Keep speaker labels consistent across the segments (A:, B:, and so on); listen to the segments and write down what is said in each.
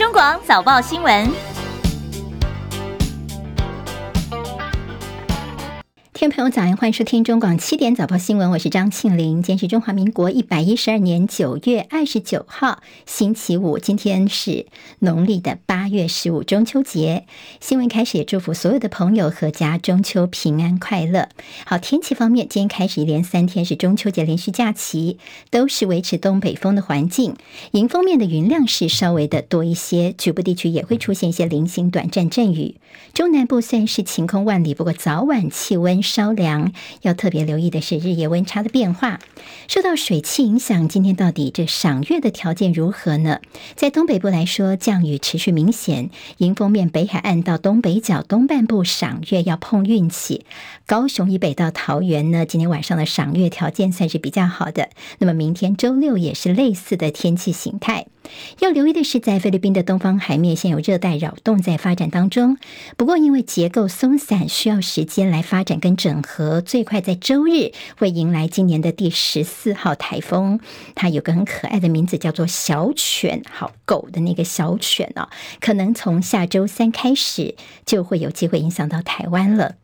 A: 中广早报新
B: 闻。听朋友早安，欢迎收听中广七点早报新闻，我是张庆玲。今天是中华民国一百一十二年九月二十九号，星期五。今天是农历的八月十五，中秋节。新闻开始也祝福所有的朋友阖家中秋平安快乐。好，天气方面，今天开始一连三天是中秋节连续假期，都是维持东北风的环境，迎风面的云量是稍微的多一些，局部地区也会出现一些零星短暂阵雨。中南部虽然是晴空万里，不过早晚气温。稍凉，要特别留意的是日夜温差的变化。受到水汽影响，今天到底这赏月的条件如何呢？在东北部来说，降雨持续明显，迎风面北海岸到东北角东半部赏月要碰运气。高雄以北到桃园呢，今天晚上的赏月条件算是比较好的。那么明天周六也是类似的天气形态。要留意的是，在菲律宾的东方海面，现有热带扰动在发展当中。不过，因为结构松散，需要时间来发展跟整合。最快在周日会迎来今年的第十四号台风。它有个很可爱的名字，叫做小犬，好狗的那个小犬哦。可能从下周三开始就会有机会影响到台湾了。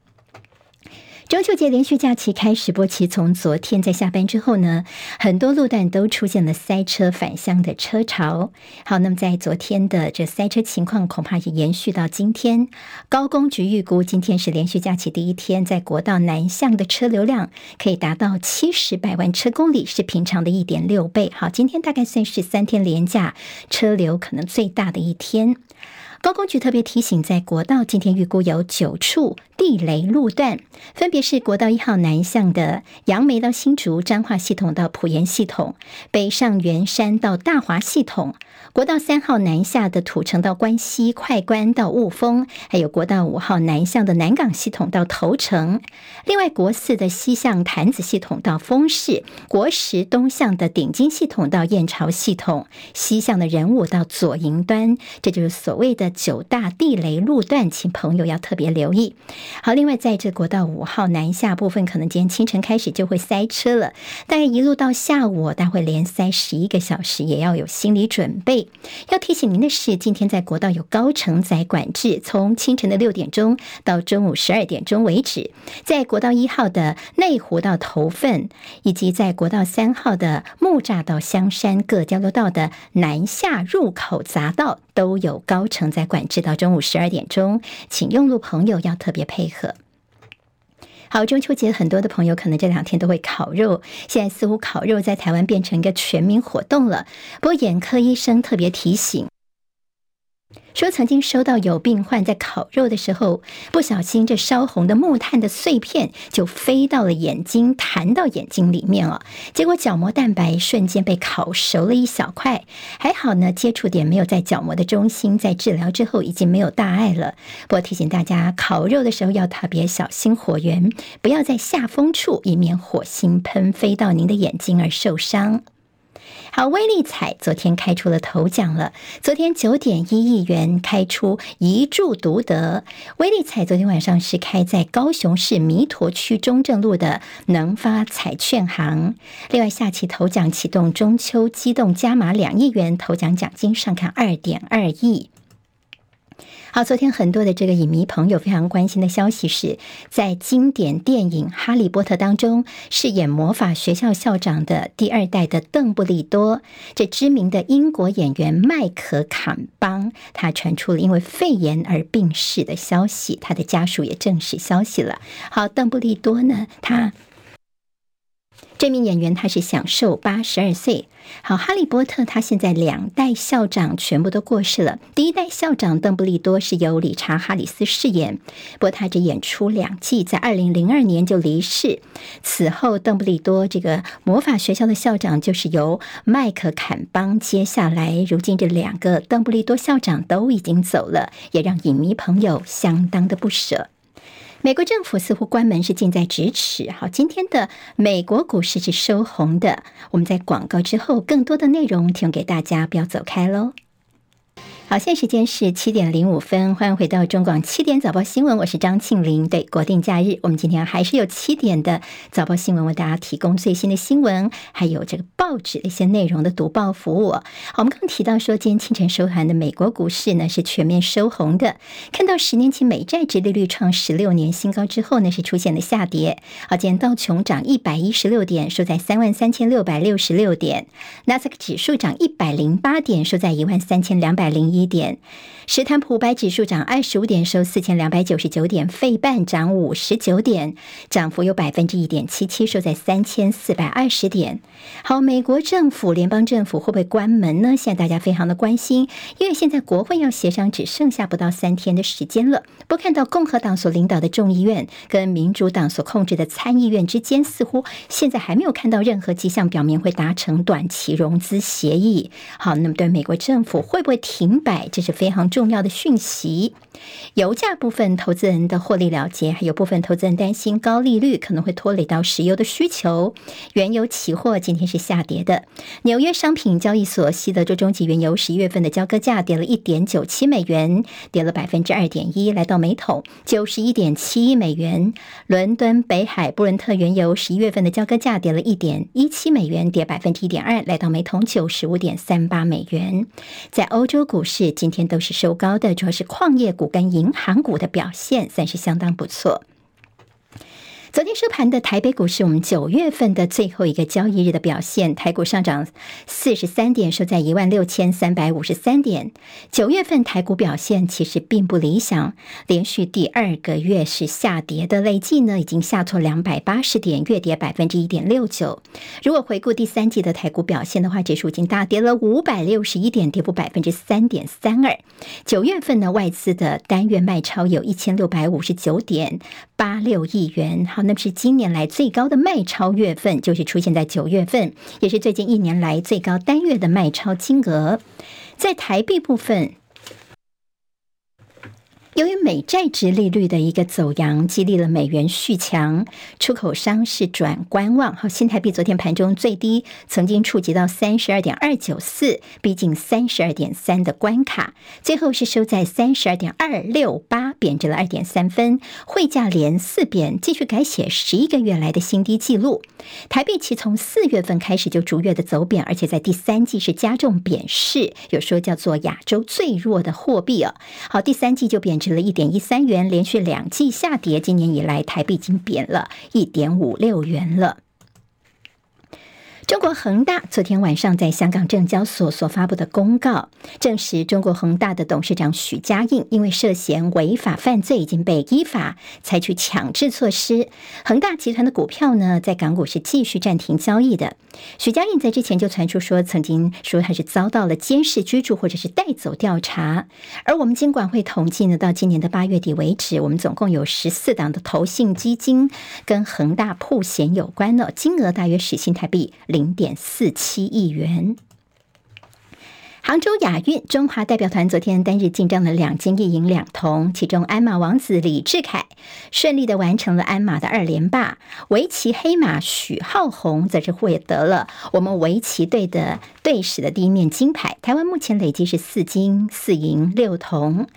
B: 中秋节连续假期开始，波奇从昨天在下班之后呢，很多路段都出现了塞车返乡的车潮。好，那么在昨天的这塞车情况，恐怕也延续到今天。高工局预估，今天是连续假期第一天，在国道南向的车流量可以达到七十百万车公里，是平常的一点六倍。好，今天大概算是三天连假车流可能最大的一天。高工局特别提醒，在国道今天预估有九处地雷路段，分别是国道一号南向的杨梅到新竹彰化系统到埔盐系统，北上员山到大华系统；国道三号南下的土城到关西快关到雾峰，还有国道五号南向的南港系统到头城。另外，国四的西向潭子系统到丰市，国十东向的顶金系统到燕巢系统，西向的人物到左营端，这就是所谓的。九大地雷路段，请朋友要特别留意。好，另外在这国道五号南下部分，可能今天清晨开始就会塞车了，大概一路到下午，大概会连塞十一个小时，也要有心理准备。要提醒您的是，今天在国道有高承载管制，从清晨的六点钟到中午十二点钟为止。在国道一号的内湖到头份，以及在国道三号的木栅到香山各交流道的南下入口匝道，都有高层在管制到中午十二点钟，请用路朋友要特别配合。好，中秋节很多的朋友可能这两天都会烤肉，现在似乎烤肉在台湾变成一个全民活动了。不过眼科医生特别提醒。说曾经收到有病患在烤肉的时候，不小心这烧红的木炭的碎片就飞到了眼睛，弹到眼睛里面了。结果角膜蛋白瞬间被烤熟了一小块，还好呢，接触点没有在角膜的中心，在治疗之后已经没有大碍了。不过提醒大家，烤肉的时候要特别小心火源，不要在下风处，以免火星喷飞到您的眼睛而受伤。好，威力彩昨天开出了头奖了。昨天九点一亿元开出一注独得。威力彩昨天晚上是开在高雄市弥陀区中正路的能发彩券行。另外，下期头奖启动中秋机动加码两亿元头奖奖金上看二点二亿。好，昨天很多的这个影迷朋友非常关心的消息是，在经典电影《哈利波特》当中饰演魔法学校校长的第二代的邓布利多，这知名的英国演员麦克坎邦，他传出了因为肺炎而病逝的消息，他的家属也证实消息了。好，邓布利多呢，他。这名演员他是享寿八十二岁。好，哈利波特他现在两代校长全部都过世了。第一代校长邓布利多是由理查·哈里斯饰演，不过他只演出两季，在二零零二年就离世。此后，邓布利多这个魔法学校的校长就是由麦克坎邦接下来。如今这两个邓布利多校长都已经走了，也让影迷朋友相当的不舍。美国政府似乎关门是近在咫尺。好，今天的美国股市是收红的。我们在广告之后，更多的内容提供给大家，不要走开喽。好，现在时间是七点零五分，欢迎回到中广七点早报新闻，我是张庆玲。对，国定假日，我们今天还是有七点的早报新闻为大家提供最新的新闻，还有这个报纸的一些内容的读报服务。好，我们刚刚提到说，今天清晨收盘的美国股市呢是全面收红的，看到十年期美债殖利率创十六年新高之后呢是出现了下跌。好，今天道琼涨一百一十六点，收在三万三千六百六十六点；纳斯达克指数涨一百零八点，收在一万三千两百零一。一点，史坦普五百指数涨二十五点，收四千两百九十九点；费半涨五十九点，涨幅有百分之一点七七，收在三千四百二十点。好，美国政府联邦政府会不会关门呢？现在大家非常的关心，因为现在国会要协商只剩下不到三天的时间了。不看到共和党所领导的众议院跟民主党所控制的参议院之间，似乎现在还没有看到任何迹象表明会达成短期融资协议。好，那么对美国政府会不会停？摆，这是非常重要的讯息。油价部分，投资人的获利了结，还有部分投资人担心高利率可能会拖累到石油的需求。原油期货今天是下跌的。纽约商品交易所西德州中级原油十一月份的交割价跌了一点九七美元，跌了百分之二点一，来到每桶九十一点七一美元。伦敦北海布伦特原油十一月份的交割价跌了一点一七美元，跌百分之一点二，来到每桶九十五点三八美元。在欧洲股市。今天都是收高的，主要是矿业股跟银行股的表现算是相当不错。昨天收盘的台北股市，我们九月份的最后一个交易日的表现，台股上涨四十三点，收在一万六千三百五十三点。九月份台股表现其实并不理想，连续第二个月是下跌的，累计呢已经下挫两百八十点，月跌百分之一点六九。如果回顾第三季的台股表现的话，指数已经大跌了五百六十一点，跌幅百分之三点三二。九月份呢，外资的单月卖超有一千六百五十九点八六亿元。好。那么是今年来最高的卖超月份，就是出现在九月份，也是最近一年来最高单月的卖超金额。在台币部分。由于美债殖利率的一个走扬，激励了美元续强，出口商是转观望。好，新台币昨天盘中最低曾经触及到三十二点二九四，逼近三十二点三的关卡，最后是收在三十二点二六八，贬值了二点三分，汇价连四贬，继续改写十一个月来的新低纪录。台币其从四月份开始就逐月的走贬，而且在第三季是加重贬势，有说叫做亚洲最弱的货币啊。好，第三季就贬值。了一点一三元，连续两季下跌，今年以来台币已经贬了一点五六元了。中国恒大昨天晚上在香港证交所所发布的公告，证实中国恒大的董事长许家印因为涉嫌违法犯罪，已经被依法采取强制措施。恒大集团的股票呢，在港股是继续暂停交易的。许家印在之前就传出说，曾经说他是遭到了监视居住或者是带走调查。而我们金管会统计呢，到今年的八月底为止，我们总共有十四档的投信基金跟恒大曝险有关了，金额大约是新台币。零点四七亿元。杭州亚运中华代表团昨天单日进账了两金一银两铜，其中鞍马王子李智凯顺利的完成了鞍马的二连霸，围棋黑马许浩宏则是获得了我们围棋队的队史的第一面金牌。台湾目前累计是四金四银六铜。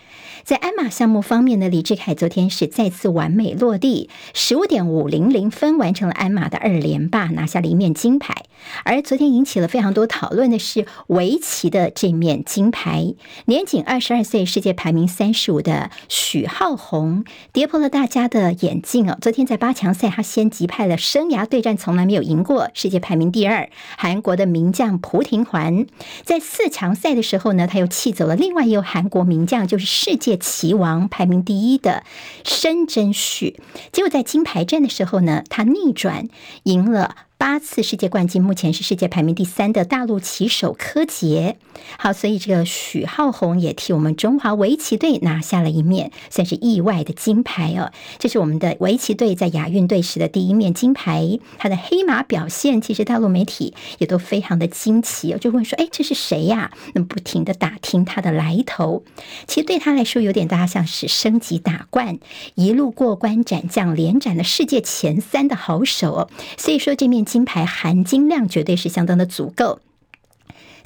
B: 在鞍马项目方面呢，李智凯昨天是再次完美落地，十五点五零零分完成了鞍马的二连霸，拿下了一面金牌。而昨天引起了非常多讨论的是围棋的。这面金牌，年仅二十二岁，世界排名三十五的许浩宏跌破了大家的眼镜哦。昨天在八强赛，他先击败了生涯对战从来没有赢过、世界排名第二韩国的名将朴廷桓。在四强赛的时候呢，他又气走了另外一位韩国名将，就是世界棋王排名第一的申真諝。结果在金牌战的时候呢，他逆转赢了。八次世界冠军，目前是世界排名第三的大陆棋手柯洁。好，所以这个许浩鸿也替我们中华围棋队拿下了一面算是意外的金牌哦。这是我们的围棋队在亚运队史的第一面金牌。他的黑马表现，其实大陆媒体也都非常的惊奇哦，就问说：“哎，这是谁呀？”那么不停的打听他的来头。其实对他来说，有点大像是升级打怪，一路过关斩将，连斩了世界前三的好手哦。所以说这面。金牌含金量绝对是相当的足够。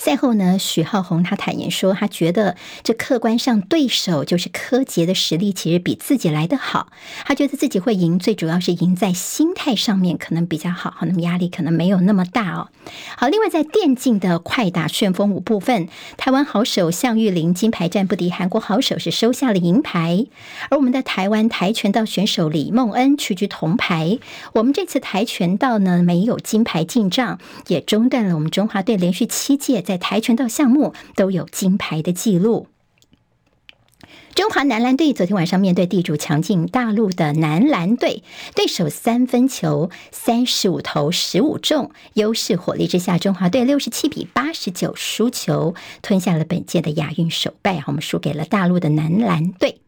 B: 赛后呢，许浩宏他坦言说，他觉得这客观上对手就是柯洁的实力其实比自己来得好，他觉得自己会赢，最主要是赢在心态上面可能比较好，好那么压力可能没有那么大哦。好，另外在电竞的快打旋风舞部分，台湾好手项玉玲金牌战不敌韩国好手，是收下了银牌，而我们的台湾跆拳道选手李梦恩屈居铜牌。我们这次跆拳道呢没有金牌进账，也中断了我们中华队连续七届在跆拳道项目都有金牌的记录。中华男篮队昨天晚上面对地主强劲大陆的男篮队，对手三分球三十五投十五中，优势火力之下，中华队六十七比八十九输球，吞下了本届的亚运首败。我们输给了大陆的男篮队。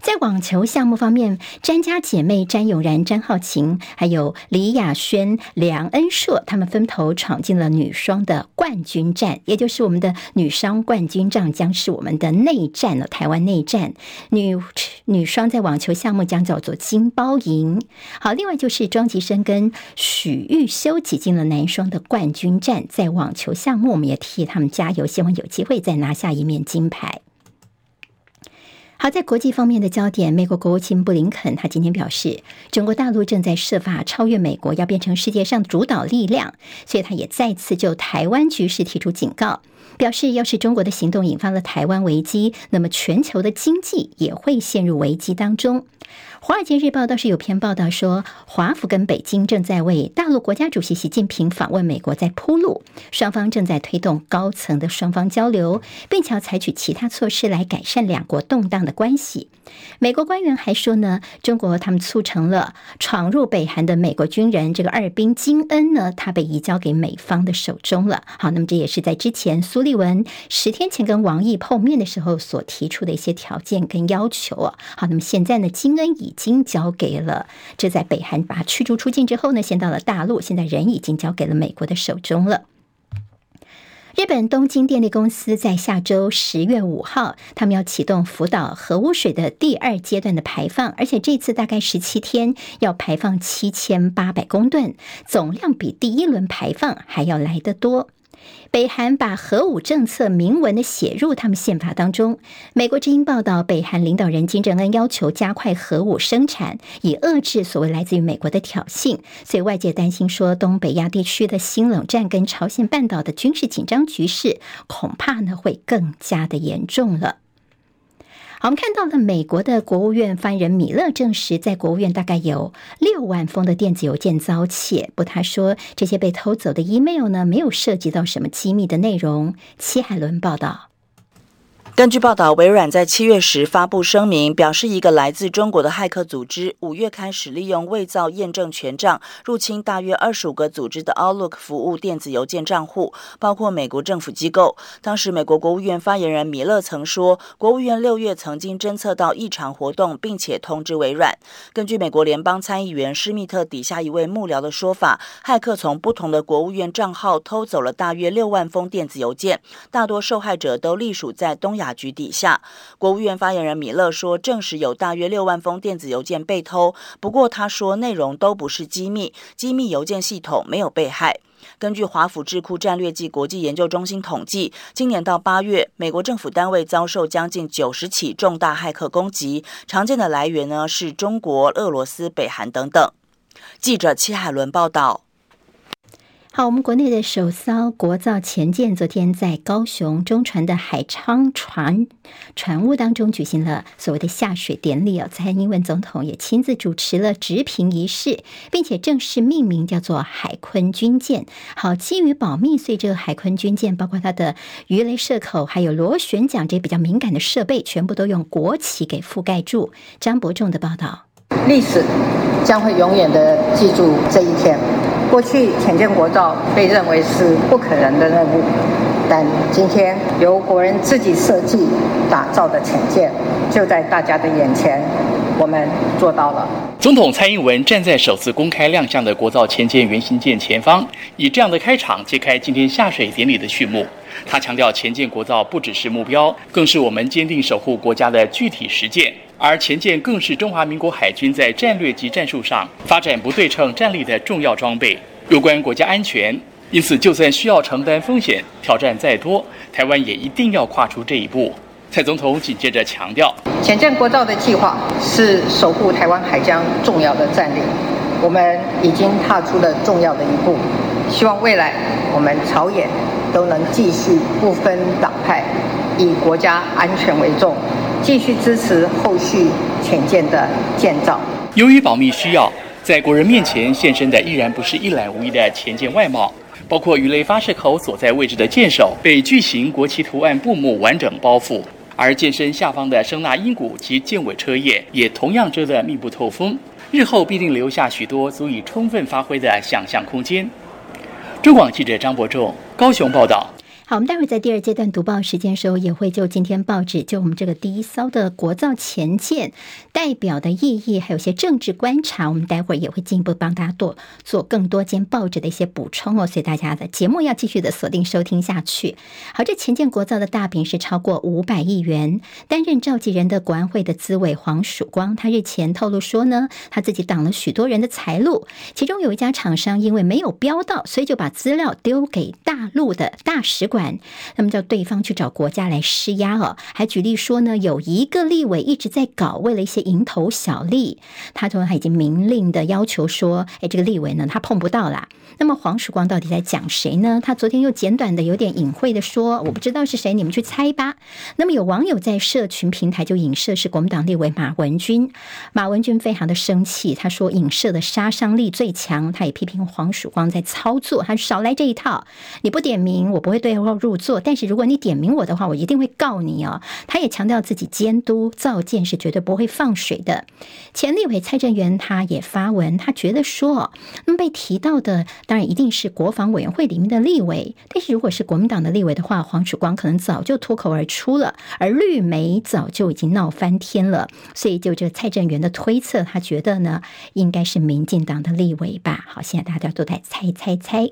B: 在网球项目方面，詹家姐妹詹咏然、詹皓晴，还有李雅轩、梁恩硕，他们分头闯进了女双的冠军战，也就是我们的女双冠军战，将是我们的内战了。台湾内战，女女双在网球项目将叫做金包银。好，另外就是庄吉生跟许育修挤进了男双的冠军战，在网球项目，我们也替他们加油，希望有机会再拿下一面金牌。好，在国际方面的焦点，美国国务卿布林肯他今天表示，中国大陆正在设法超越美国，要变成世界上主导力量，所以他也再次就台湾局势提出警告，表示要是中国的行动引发了台湾危机，那么全球的经济也会陷入危机当中。《华尔街日报》倒是有篇报道说，华府跟北京正在为大陆国家主席习近平访问美国在铺路，双方正在推动高层的双方交流，并且要采取其他措施来改善两国动荡的关系。美国官员还说呢，中国他们促成了闯入北韩的美国军人这个二兵金恩呢，他被移交给美方的手中了。好，那么这也是在之前苏利文十天前跟王毅碰面的时候所提出的一些条件跟要求啊。好，那么现在呢，金恩已已经交给了，这在北韩把驱逐出境之后呢，先到了大陆，现在人已经交给了美国的手中了。日本东京电力公司在下周十月五号，他们要启动福岛核污水的第二阶段的排放，而且这次大概十七天要排放七千八百公吨，总量比第一轮排放还要来得多。北韩把核武政策明文的写入他们宪法当中。美国之音报道，北韩领导人金正恩要求加快核武生产，以遏制所谓来自于美国的挑衅。所以外界担心说，东北亚地区的新冷战跟朝鲜半岛的军事紧张局势，恐怕呢会更加的严重了。好，我们看到了美国的国务院发言人米勒证实，在国务院大概有六万封的电子邮件遭窃。不，他说这些被偷走的 email 呢，没有涉及到什么机密的内容。齐海伦报道。
A: 根据报道，微软在七月时发布声明，表示一个来自中国的骇客组织五月开始利用伪造验证权杖入侵大约二十五个组织的 Outlook 服务电子邮件账户，包括美国政府机构。当时，美国国务院发言人米勒曾说，国务院六月曾经侦测到异常活动，并且通知微软。根据美国联邦参议员施密特底下一位幕僚的说法，骇客从不同的国务院账号偷走了大约六万封电子邮件，大多受害者都隶属在东亚。局底下，国务院发言人米勒说，证实有大约六万封电子邮件被偷。不过，他说内容都不是机密，机密邮件系统没有被害。根据华府智库战略暨国际研究中心统计，今年到八月，美国政府单位遭受将近九十起重大骇客攻击，常见的来源呢是中国、俄罗斯、北韩等等。记者戚海伦报道。
B: 好，我们国内的首艘国造潜舰昨天在高雄中船的海昌船船坞当中举行了所谓的下水典礼哦，蔡英文总统也亲自主持了执平仪式，并且正式命名叫做海鲲军舰。好，基于保密，所以这个海鲲军舰包括它的鱼雷射口，还有螺旋桨这些比较敏感的设备，全部都用国旗给覆盖住。张伯仲的报道，
C: 历史将会永远的记住这一天。过去潜舰国造被认为是不可能的任务，但今天由国人自己设计打造的潜舰就在大家的眼前，我们做到了。
D: 总统蔡英文站在首次公开亮相的国造潜舰原型舰前方，以这样的开场揭开今天下水典礼的序幕。他强调，前建国造不只是目标，更是我们坚定守护国家的具体实践。而前舰更是中华民国海军在战略及战术上发展不对称战力的重要装备。有关国家安全、因此，就算需要承担风险、挑战再多，台湾也一定要跨出这一步。蔡总统紧接着强调，
C: 前舰国造的计划是守护台湾海疆重要的战略，我们已经踏出了重要的一步。希望未来我们朝野都能继续不分党派，以国家安全为重，继续支持后续潜舰的建造。
D: 由于保密需要，在国人面前现身的依然不是一览无遗的潜舰外貌。包括鱼雷发射口所在位置的舰首被巨型国旗图案布幕完整包覆，而舰身下方的声纳音鼓及舰尾车叶也同样遮得密不透风，日后必定留下许多足以充分发挥的想象空间。中广记者张伯仲高雄报道。
B: 好，我们待会儿在第二阶段读报时间的时候，也会就今天报纸就我们这个第一艘的国造前舰代表的意义，还有些政治观察，我们待会儿也会进一步帮大家做做更多间报纸的一些补充哦。所以大家的节目要继续的锁定收听下去。好，这前舰国造的大饼是超过五百亿元。担任召集人的国安会的资委黄曙光，他日前透露说呢，他自己挡了许多人的财路，其中有一家厂商因为没有标到，所以就把资料丢给大陆的大使馆。那么叫对方去找国家来施压哦，还举例说呢，有一个立委一直在搞，为了一些蝇头小利，他说他已经明令的要求说，哎，这个立委呢，他碰不到啦。那么黄曙光到底在讲谁呢？他昨天又简短的、有点隐晦的说，我不知道是谁，你们去猜吧。那么有网友在社群平台就影射是国民党立委马文君，马文君非常的生气，他说影射的杀伤力最强，他也批评黄曙光在操作，他少来这一套，你不点名，我不会对入座，但是如果你点名我的话，我一定会告你哦。他也强调自己监督造舰是绝对不会放水的。前立委蔡正元他也发文，他觉得说，那么被提到的当然一定是国防委员会里面的立委，但是如果是国民党的立委的话，黄曙光可能早就脱口而出了，而绿媒早就已经闹翻天了。所以就这蔡正元的推测，他觉得呢，应该是民进党的立委吧。好，现在大家都在猜猜猜。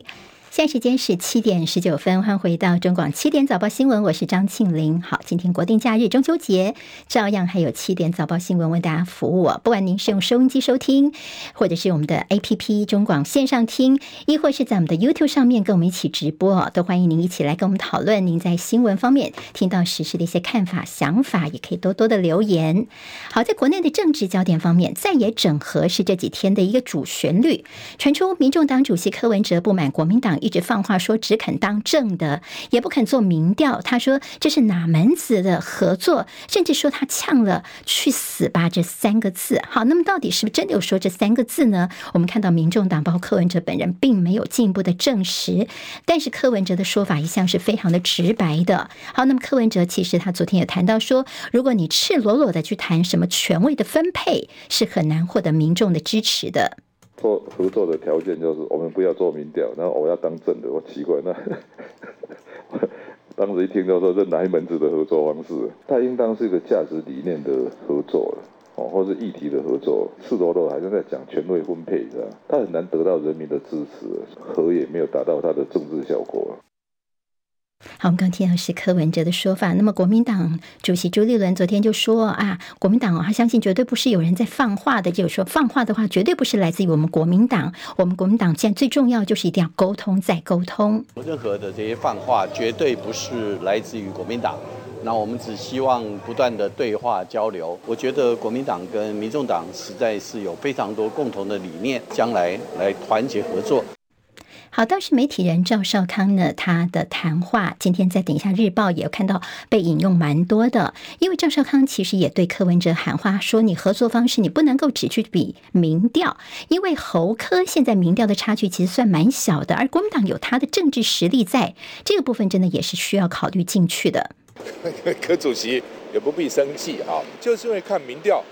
B: 现在时间是七点十九分，欢迎回到中广七点早报新闻，我是张庆玲。好，今天国定假日中秋节，照样还有七点早报新闻为大家服务。不管您是用收音机收听，或者是我们的 APP 中广线上听，亦或是在我们的 YouTube 上面跟我们一起直播，都欢迎您一起来跟我们讨论。您在新闻方面听到时的一些看法、想法，也可以多多的留言。好，在国内的政治焦点方面，在野整合是这几天的一个主旋律，传出民众党主席柯文哲不满国民党。一直放话说只肯当正的，也不肯做民调。他说这是哪门子的合作？甚至说他呛了“去死吧”这三个字。好，那么到底是不是真的有说这三个字呢？我们看到民众党包括柯文哲本人并没有进一步的证实，但是柯文哲的说法一向是非常的直白的。好，那么柯文哲其实他昨天也谈到说，如果你赤裸裸的去谈什么权位的分配，是很难获得民众的支持的。
E: 做合作的条件就是我们不要做民调，然后我要当正的。我奇怪，那 当时一听到说这哪一门子的合作方式，它应当是一个价值理念的合作了哦，或是议题的合作。赤裸裸还是在讲权位分配，是吧？他很难得到人民的支持，和也没有达到它的政治效果。
B: 好，我们刚听到是柯文哲的说法。那么，国民党主席朱立伦昨天就说啊，国民党他相信绝对不是有人在放话的，就是说放话的话绝对不是来自于我们国民党。我们国民党现在最重要就是一定要沟通再沟通。
F: 任何的这些放话绝对不是来自于国民党。那我们只希望不断的对话交流。我觉得国民党跟民众党实在是有非常多共同的理念，将来来团结合作。
B: 好，倒是媒体人赵少康呢，他的谈话今天在《等一下日报》也有看到被引用蛮多的，因为赵少康其实也对柯文哲喊话，说你合作方式你不能够只去比民调，因为侯柯现在民调的差距其实算蛮小的，而国民党有他的政治实力在，这个部分真的也是需要考虑进去的。
G: 柯主席也不必生气啊，就是因为看民调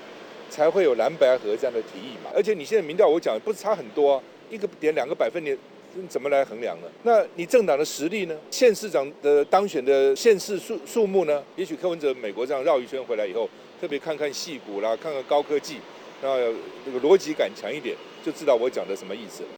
G: 才会有蓝白合这样的提议嘛，而且你现在民调我讲不是差很多，一个点两个百分点。怎么来衡量呢？那你政党的实力呢？县市长的当选的县市数数目呢？也许柯文哲美国这样绕一圈回来以后，特别看看戏骨啦，看看高科技，那那个逻辑感强一点，就知道我讲的什么意思了。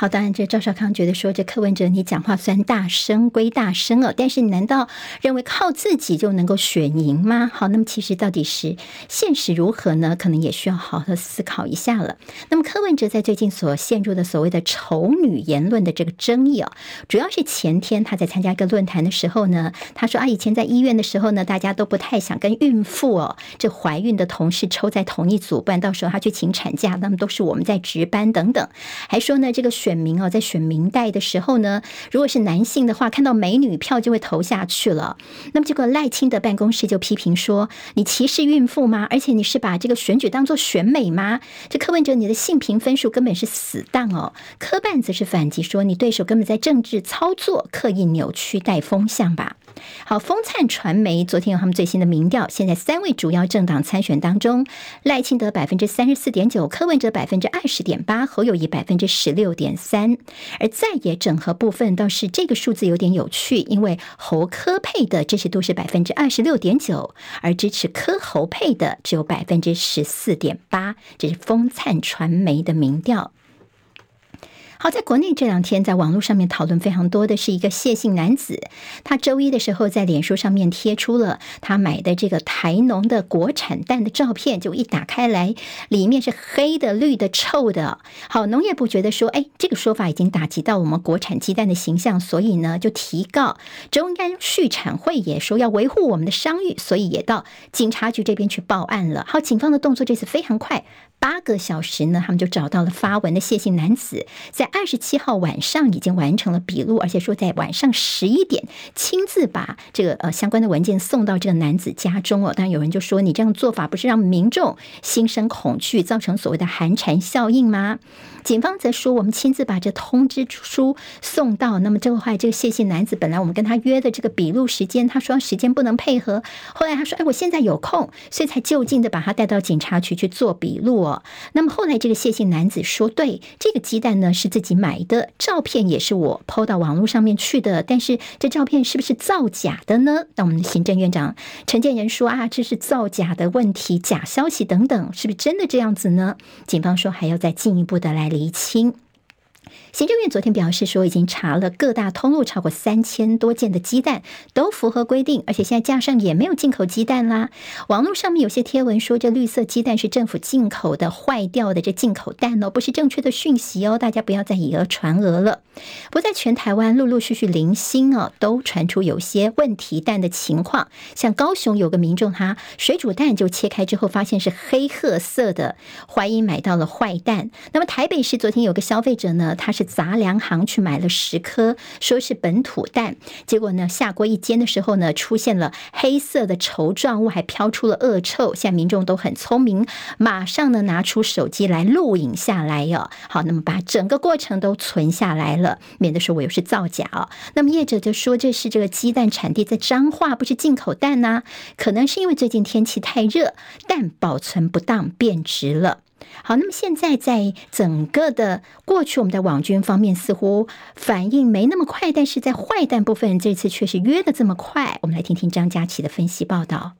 B: 好，当然，这赵少康觉得说，这柯文哲你讲话虽然大声归大声哦，但是你难道认为靠自己就能够选赢吗？好，那么其实到底是现实如何呢？可能也需要好好思考一下了。那么柯文哲在最近所陷入的所谓的丑女言论的这个争议哦，主要是前天他在参加一个论坛的时候呢，他说啊，以前在医院的时候呢，大家都不太想跟孕妇哦，这怀孕的同事抽在同一组，不然到时候他去请产假，那么都是我们在值班等等，还说呢这个选。民哦，在选民代的时候呢，如果是男性的话，看到美女票就会投下去了。那么结果赖清德办公室就批评说：“你歧视孕妇吗？而且你是把这个选举当做选美吗？”这柯文哲你的性评分数根本是死当哦。柯办则是反击说：“你对手根本在政治操作，刻意扭曲带风向吧。”好，风灿传媒昨天有他们最新的民调，现在三位主要政党参选当中，赖清德百分之三十四点九，柯文哲百分之二十点八，侯友谊百分之十六点三。而在野整合部分倒是这个数字有点有趣，因为侯科配的支持度是百分之二十六点九，而支持科侯配的只有百分之十四点八，这是风灿传媒的民调。好，在国内这两天，在网络上面讨论非常多的是一个谢姓男子，他周一的时候在脸书上面贴出了他买的这个台农的国产蛋的照片，就一打开来，里面是黑的、绿的、臭的。好，农业部觉得说，哎，这个说法已经打击到我们国产鸡蛋的形象，所以呢，就提告中央畜产会，也说要维护我们的商誉，所以也到警察局这边去报案了。好，警方的动作这次非常快。八个小时呢，他们就找到了发文的谢姓男子，在二十七号晚上已经完成了笔录，而且说在晚上十一点亲自把这个呃相关的文件送到这个男子家中哦。当然有人就说，你这样做法不是让民众心生恐惧，造成所谓的寒蝉效应吗？警方则说，我们亲自把这通知书送到。那么这个话，这个谢姓男子本来我们跟他约的这个笔录时间，他说时间不能配合。后来他说，哎，我现在有空，所以才就近的把他带到警察局去做笔录。那么后来这个谢姓男子说，对，这个鸡蛋呢是自己买的，照片也是我抛到网络上面去的。但是这照片是不是造假的呢？那我们的行政院长陈建仁说啊，这是造假的问题，假消息等等，是不是真的这样子呢？警方说还要再进一步的来。厘清。行政院昨天表示说，已经查了各大通路超过三千多件的鸡蛋都符合规定，而且现在架上也没有进口鸡蛋啦。网络上面有些贴文说，这绿色鸡蛋是政府进口的坏掉的这进口蛋哦，不是正确的讯息哦，大家不要再以讹传讹了。不在全台湾陆陆续续零星哦，都传出有些问题蛋的情况，像高雄有个民众他水煮蛋就切开之后发现是黑褐色的，怀疑买到了坏蛋。那么台北市昨天有个消费者呢，他是杂粮行去买了十颗，说是本土蛋，结果呢下锅一煎的时候呢，出现了黑色的稠状物，还飘出了恶臭。现在民众都很聪明，马上呢拿出手机来录影下来哟、好，那么把整个过程都存下来了，免得说我又是造假哦。那么业者就说这是这个鸡蛋产地在彰化，不是进口蛋呐、可能是因为最近天气太热，蛋保存不当变质了。好，那么现在在整个的过去，我们的网军方面似乎反应没那么快，但是在坏蛋部分，这次却是约的这么快。我们来听听张佳琪的分析报道。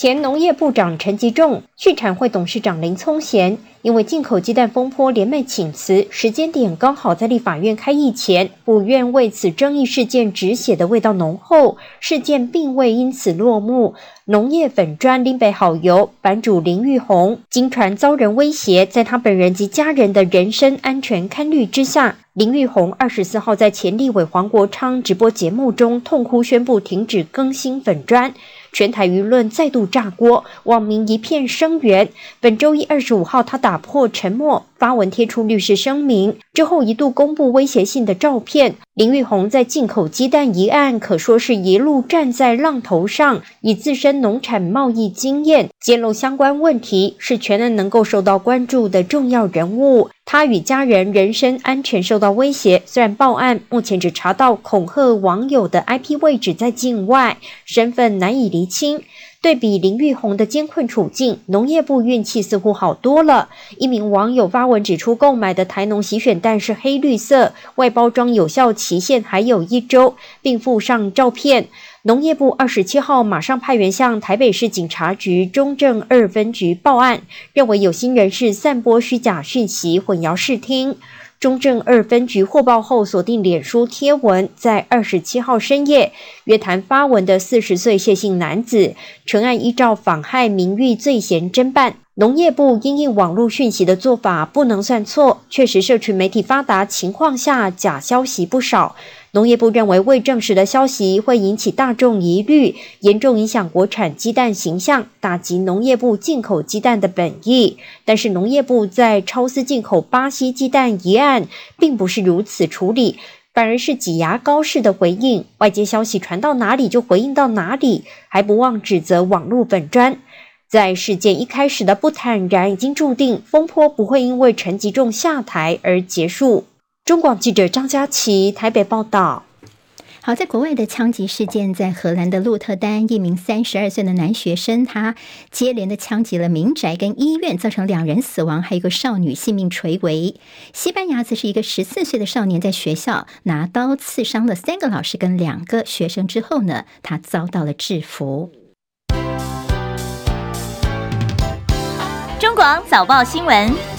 H: 前农业部长陈吉仲、畜产会董事长林聪贤，因为进口鸡蛋风波连袂请辞，时间点刚好在立法院开议前，府院为此争议事件止血的味道浓厚，事件并未因此落幕。农业粉专林北好友版主林玉红，经传遭人威胁，在他本人及家人的人身安全堪虑之下，林玉红二十四号在前立委黄国昌直播节目中痛哭宣布停止更新粉专。全台舆论再度炸锅，网民一片声援。本周一二十五号，他打破沉默，发文贴出律师声明，之后一度公布威胁性的照片。林玉红在进口鸡蛋一案，可说是一路站在浪头上，以自身农产贸易经验揭露相关问题，是全案能够受到关注的重要人物。他与家人人身安全受到威胁，虽然报案，目前只查到恐吓网友的 IP 位置在境外，身份难以厘清。对比林玉红的艰困处境，农业部运气似乎好多了。一名网友发文指出，购买的台农喜选蛋是黑绿色，外包装有效期限还有一周，并附上照片。农业部二十七号马上派员向台北市警察局中正二分局报案，认为有心人士散播虚假讯息，混淆视听。中正二分局获报后锁定脸书贴文，在二十七号深夜约谈发文的四十岁谢姓男子，全案依照妨害名誉罪嫌侦办。农业部因应网络讯息的做法不能算错，确实社群媒体发达情况下假消息不少。农业部认为未证实的消息会引起大众疑虑，严重影响国产鸡蛋形象，打击农业部进口鸡蛋的本意。但是农业部在超丝进口巴西鸡蛋一案，并不是如此处理，反而是挤牙膏式的回应，外界消息传到哪里就回应到哪里，还不忘指责网络粉专。在事件一开始的不坦然，已经注定风波不会因为陈吉仲下台而结束。中广记者张佳琪台北报道。
B: 好，在国外的枪击事件，在荷兰的鹿特丹，一名三十二岁的男学生，他接连的枪击了民宅跟医院，造成两人死亡，还有一个少女性命垂危。西班牙则是一个十四岁的少年，在学校拿刀刺伤了三个老师跟两个学生之后呢，他遭到了制服。
I: 中广早报新闻。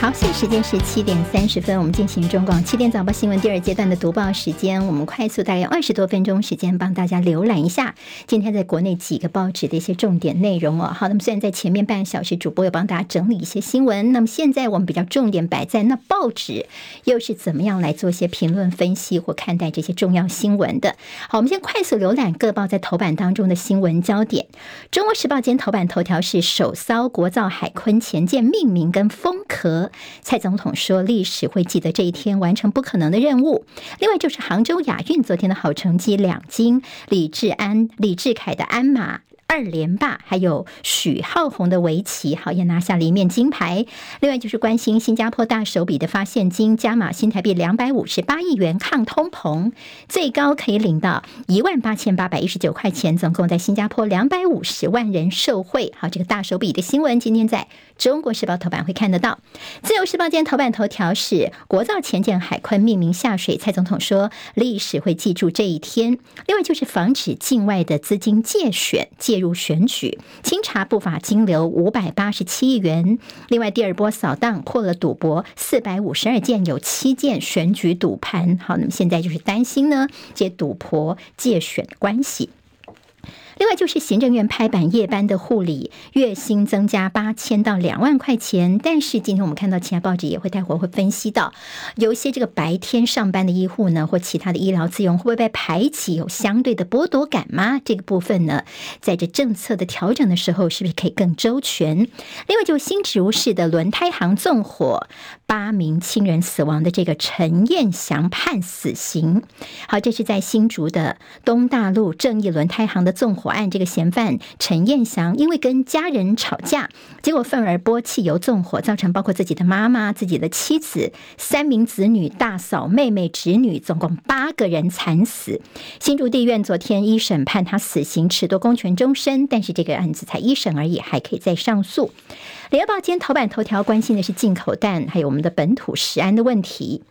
B: 好，现在时间是七点三十分，我们进行中广七点早报新闻第二阶段的读报时间。我们快速大概二十多分钟时间，帮大家浏览一下今天在国内几个报纸的一些重点内容哦。好，那么虽然在前面半个小时主播有帮大家整理一些新闻，那么现在我们比较重点摆在那报纸又是怎么样来做一些评论分析或看待这些重要新闻的。好，我们先快速浏览各报在头版当中的新闻焦点。中国时报今天头版头条是首艘国造海鲲潜舰命名跟封壳。蔡总统说：“历史会记得这一天，完成不可能的任务。”另外就是杭州亚运昨天的好成绩，两金，李智安、李智凯的鞍马。二连霸，还有许浩红的围棋，好也拿下了一面金牌。另外就是关心新加坡大手笔的发现金，加码新台币两百五十八亿元抗通膨，最高可以领到一万八千八百一十九块钱，总共在新加坡两百五十万人受惠。好，这个大手笔的新闻今天在中国时报头版会看得到。自由时报今天头版头条是国造前舰海鲲命名下水，蔡总统说历史会记住这一天。另外就是防止境外的资金借选介。入选举，清查不法金流五百八十七亿元。另外，第二波扫荡破了赌博四百五十二件，有七件选举赌盘。好，那么现在就是担心呢，这赌博借选关系。另外就是行政院拍板夜班的护理月薪增加八千到两万块钱，但是今天我们看到其他报纸也会待会会分析到，有一些这个白天上班的医护呢，或其他的医疗资源会不会被排挤，有相对的剥夺感吗？这个部分呢，在这政策的调整的时候，是不是可以更周全？另外就新竹市的轮胎行纵火，八名亲人死亡的这个陈彦祥判死刑。好，这是在新竹的东大路正义轮胎行的纵火。案这个嫌犯陈彦祥，因为跟家人吵架，结果愤而拨汽油纵火，造成包括自己的妈妈、自己的妻子、三名子女、大嫂、妹妹、侄女，总共八个人惨死。新竹地院昨天一审判他死刑，褫夺公权终身，但是这个案子才一审而已，还可以再上诉。联合报今天头版头条关心的是进口蛋，还有我们的本土食安的问题。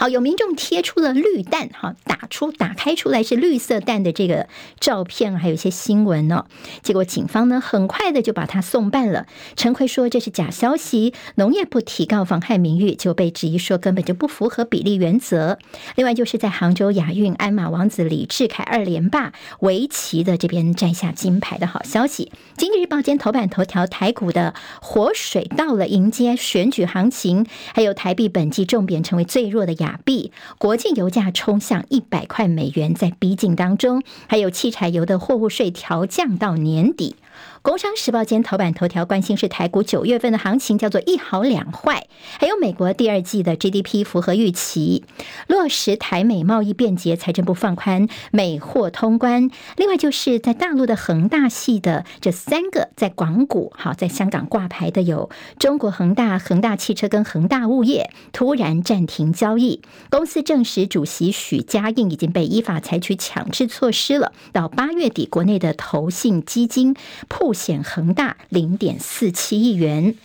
B: 好，有民众贴出了绿蛋，哈，打出打开出来是绿色蛋的这个照片，还有一些新闻呢。结果警方呢很快的就把他送办了。陈奎说这是假消息，农业部提告妨害名誉，就被质疑说根本就不符合比例原则。另外就是在杭州亚运，鞍马王子李智凯二连霸围棋的这边摘下金牌的好消息。经济日报今天头版头条，台股的活水到了，迎接选举行情，还有台币本季重贬成为最弱的亚。法币，国际油价冲向一百块美元，在逼近当中，还有汽柴油的货物税调降到年底。工商时报今天头版头条关心是台股九月份的行情，叫做一好两坏，还有美国第二季的 GDP 符合预期，落实台美贸易便捷，财政部放宽美货通关。另外就是在大陆的恒大系的这三个在广股，好，在香港挂牌的有中国恒大、恒大汽车跟恒大物业，突然暂停交易。公司证实主席许家印已经被依法采取强制措施了，到八月底，国内的投信基金破。曝险恒大零点四七亿元。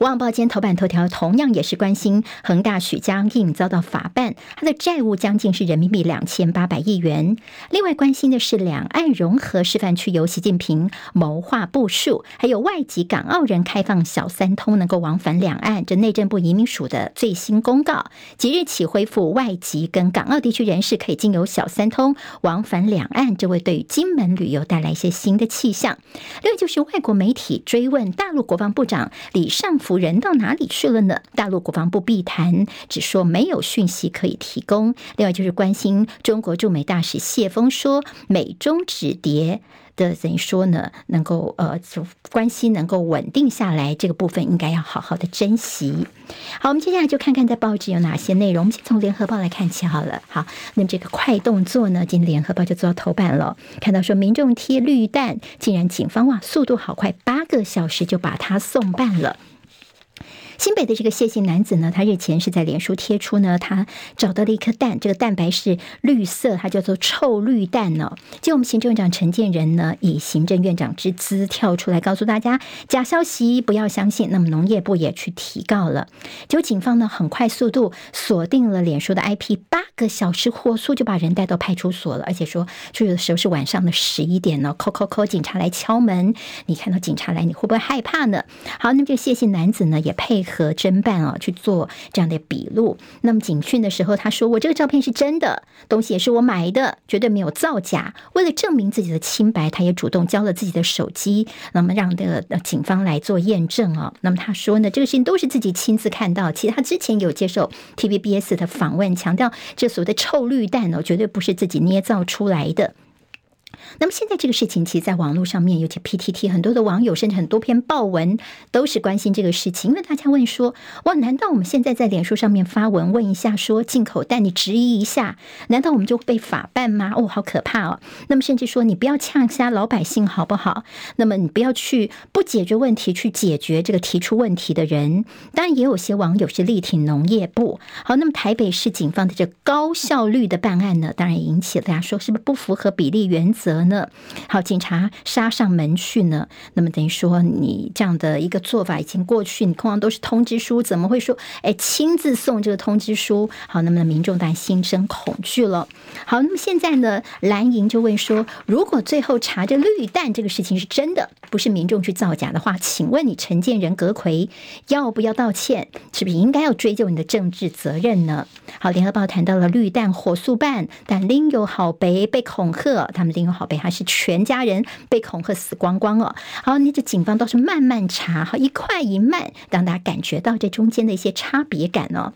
B: 旺报今天头版头条同样也是关心恒大许家印遭到法办，他的债务将近是人民币两千八百亿元。另外关心的是两岸融合示范区由习近平谋划部署，还有外籍港澳人开放小三通能够往返两岸。这内政部移民署的最新公告，即日起恢复外籍跟港澳地区人士可以经由小三通往返两岸，这会对金门旅游带来一些新的气象。另外就是外国媒体追问大陆国防部长李尚福人到哪里去了呢？大陆国防部避谈，只说没有讯息可以提供。另外就是关心中国驻美大使谢锋说，美中止谍的等于说呢，能够呃，关系能够稳定下来，这个部分应该要好好的珍惜。好，我们接下来就看看在报纸有哪些内容。我们先从联合报来看起好了。好，那么这个快动作呢，今天联合报就做到头版了，看到说民众贴绿弹，竟然警方哇，速度好快，八个小时就把他送办了。新北的这个谢姓男子呢，他日前是在脸书贴出呢，他找到了一颗蛋，这个蛋白是绿色，它叫做臭绿蛋呢。就我们行政院长陈建仁呢，以行政院长之姿跳出来告诉大家，假消息不要相信。那么农业部也去提告了，结果警方呢很快速度锁定了脸书的 IP，八个小时火速就把人带到派出所了，而且说就有的时候是晚上的十一点呢，扣扣扣，警察来敲门，你看到警察来，你会不会害怕呢？好，那么这个谢姓男子呢也配合。和侦办啊去做这样的笔录。那么警讯的时候，他说：“我这个照片是真的，东西也是我买的，绝对没有造假。”为了证明自己的清白，他也主动交了自己的手机，那么让这个警方来做验证啊。那么他说呢，这个事情都是自己亲自看到。其实他之前有接受 TVBS 的访问，强调这所谓的臭绿蛋哦，绝对不是自己捏造出来的。那么现在这个事情，其实在网络上面，尤其 PTT 很多的网友，甚至很多篇报文都是关心这个事情，因为大家问说：哇，难道我们现在在脸书上面发文问一下，说进口蛋你质疑一下，难道我们就被法办吗？哦，好可怕哦！那么甚至说你不要呛瞎老百姓好不好？那么你不要去不解决问题去解决这个提出问题的人。当然也有些网友是力挺农业部。好，那么台北市警方的这高效率的办案呢，当然引起了大家说是不是不符合比例原则？则呢，好，警察杀上门去呢。那么等于说，你这样的一个做法已经过去，你通常都是通知书，怎么会说，哎，亲自送这个通知书？好，那么民众当然心生恐惧了。好，那么现在呢，蓝营就问说，如果最后查这绿蛋这个事情是真的，不是民众去造假的话，请问你陈建仁、阁揆要不要道歉？是不是应该要追究你的政治责任呢？好，联合报谈到了绿蛋火速办，但另有好北被恐吓，他们另有好被。还是全家人被恐吓死光光哦。好，那这警方倒是慢慢查，好，一快一慢，让大家感觉到这中间的一些差别感哦。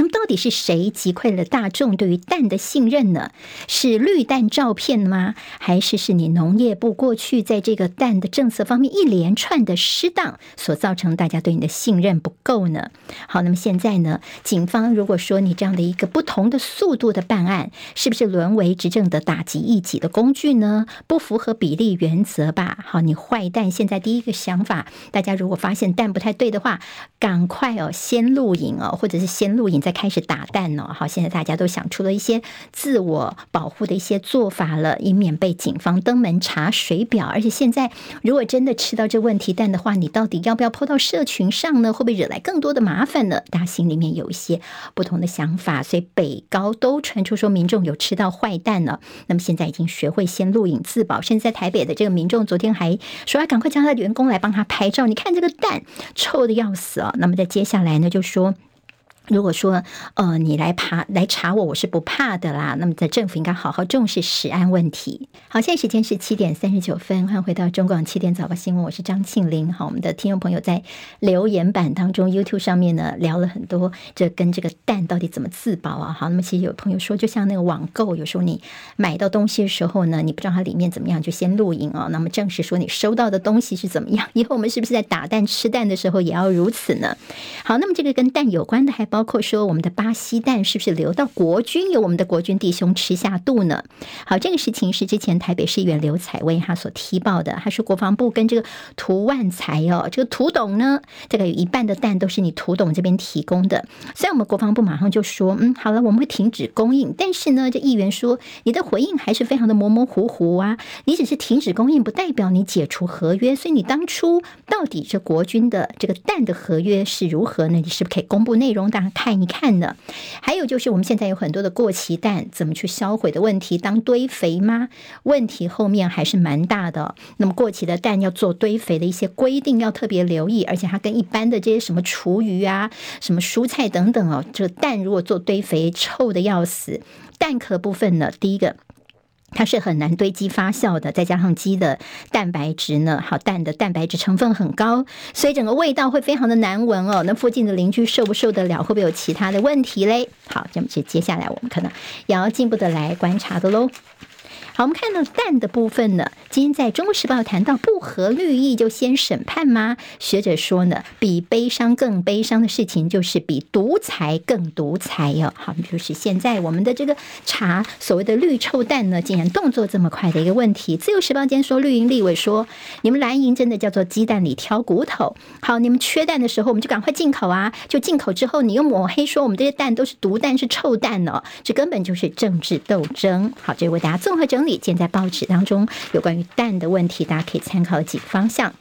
B: 那么到底是谁击溃了大众对于蛋的信任呢？是绿蛋照片吗？还是是你农业部过去在这个蛋的政策方面一连串的失当所造成大家对你的信任不够呢？好，那么现在呢，警方如果说你这样的一个不同的速度的办案，是不是沦为执政的打击异己的工具呢？不符合比例原则吧？好，你坏蛋，现在第一个想法，大家如果发现蛋不太对的话，赶快哦，先录影哦，或者是先录影再。开始打蛋呢，好，现在大家都想出了一些自我保护的一些做法了，以免被警方登门查水表。而且现在，如果真的吃到这问题蛋的话，你到底要不要泼到社群上呢？会不会惹来更多的麻烦呢？大家心里面有一些不同的想法，所以北高都传出说民众有吃到坏蛋了。那么现在已经学会先录影自保，甚至在台北的这个民众昨天还说要赶快叫他的员工来帮他拍照。你看这个蛋臭得要死啊！那么在接下来呢，就说。如果说，呃，你来爬来查我，我是不怕的啦。那么，在政府应该好好重视食安问题。好，现在时间是七点三十九分，欢迎回到中广七点早报新闻，我是张庆玲。好，我们的听众朋友在留言板当中，YouTube 上面呢聊了很多，这跟这个蛋到底怎么自保啊？好，那么其实有朋友说，就像那个网购，有时候你买到东西的时候呢，你不知道它里面怎么样，就先录影啊。那么证实说你收到的东西是怎么样，以后我们是不是在打蛋吃蛋的时候也要如此呢？好，那么这个跟蛋有关的还。包括说我们的巴西蛋是不是流到国军，由我们的国军弟兄吃下肚呢？好，这个事情是之前台北市议员刘彩薇他所踢爆的，他说国防部跟这个涂万才哦，这个涂董呢，大概有一半的蛋都是你涂董这边提供的，虽然我们国防部马上就说，嗯，好了，我们会停止供应，但是呢，这议员说你的回应还是非常的模模糊糊啊，你只是停止供应，不代表你解除合约，所以你当初到底这国军的这个蛋的合约是如何呢？你是不是可以公布内容的，大家看一看呢？还有就是我们现在有很多的过期蛋，怎么去销毁的问题，当堆肥吗？问题后面还是蛮大的。那么过期的蛋要做堆肥的一些规定要特别留意，而且它跟一般的这些什么厨余啊、什么蔬菜等等哦，这个蛋如果做堆肥，臭的要死。蛋壳部分呢，第一个。它是很难堆积发酵的，再加上鸡的蛋白质呢，好，蛋的蛋白质成分很高，所以整个味道会非常的难闻哦。那附近的邻居受不受得了？会不会有其他的问题嘞？好，这么接接下来我们可能也要进一步的来观察的喽。好，我们看到蛋的部分呢，今天在《中国时报》谈到不合律意就先审判吗？学者说呢，比悲伤更悲伤的事情就是比独裁更独裁哟。好，就是现在我们的这个查所谓的绿臭蛋呢，竟然动作这么快的一个问题。《自由时报》今天说绿营立委说，你们蓝营真的叫做鸡蛋里挑骨头。好，你们缺蛋的时候，我们就赶快进口啊，就进口之后，你又抹黑说我们这些蛋都是毒蛋是臭蛋哦，这根本就是政治斗争。好，这为大家综合整理。现在报纸当中有关于蛋的问题，大家可以参考几个方向。《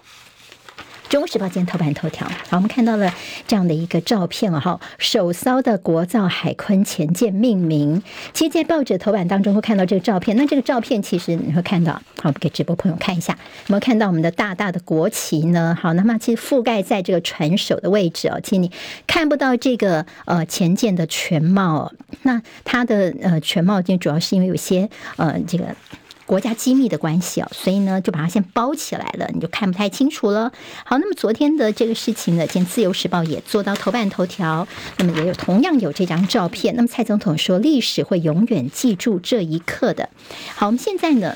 B: 中时报》今天头版头条，好，我们看到了这样的一个照片哦，哈，首艘的国造海鲲前舰命名。其实，在报纸头版当中会看到这个照片，那这个照片其实你会看到，好，我们给直播朋友看一下，有没有看到我们的大大的国旗呢？好，那么其实覆盖在这个船首的位置哦，其实你看不到这个呃前舰的全貌，那它的呃全貌，就主要是因为有些呃这个。国家机密的关系啊，所以呢，就把它先包起来了，你就看不太清楚了。好，那么昨天的这个事情呢，见《自由时报》也做到头版头条，那么也有同样有这张照片。那么蔡总统说，历史会永远记住这一刻的。好，我们现在呢。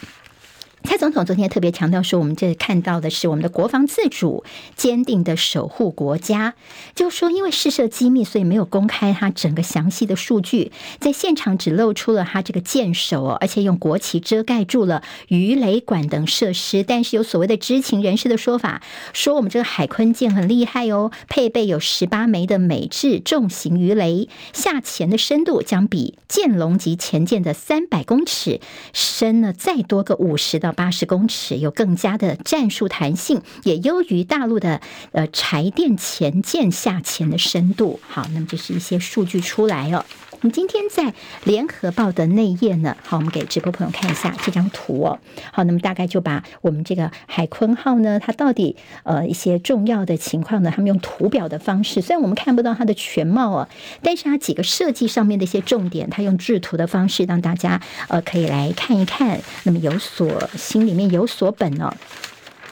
B: 蔡总统昨天特别强调说，我们这看到的是我们的国防自主，坚定的守护国家。就说因为试射机密，所以没有公开它整个详细的数据，在现场只露出了他这个舰首，而且用国旗遮盖住了鱼雷管等设施。但是有所谓的知情人士的说法，说我们这个海鲲舰很厉害哦，配备有十八枚的美制重型鱼雷，下潜的深度将比剑龙级潜舰的三百公尺深呢，再多个五十到。八十公尺，有更加的战术弹性，也优于大陆的呃柴电潜舰下潜的深度。好，那么这是一些数据出来了。我们今天在联合报的内页呢，好，我们给直播朋友看一下这张图哦。好，那么大概就把我们这个海鲲号呢，它到底呃一些重要的情况呢，他们用图表的方式，虽然我们看不到它的全貌哦，但是它几个设计上面的一些重点，它用制图的方式让大家呃可以来看一看，那么有所心里面有所本哦。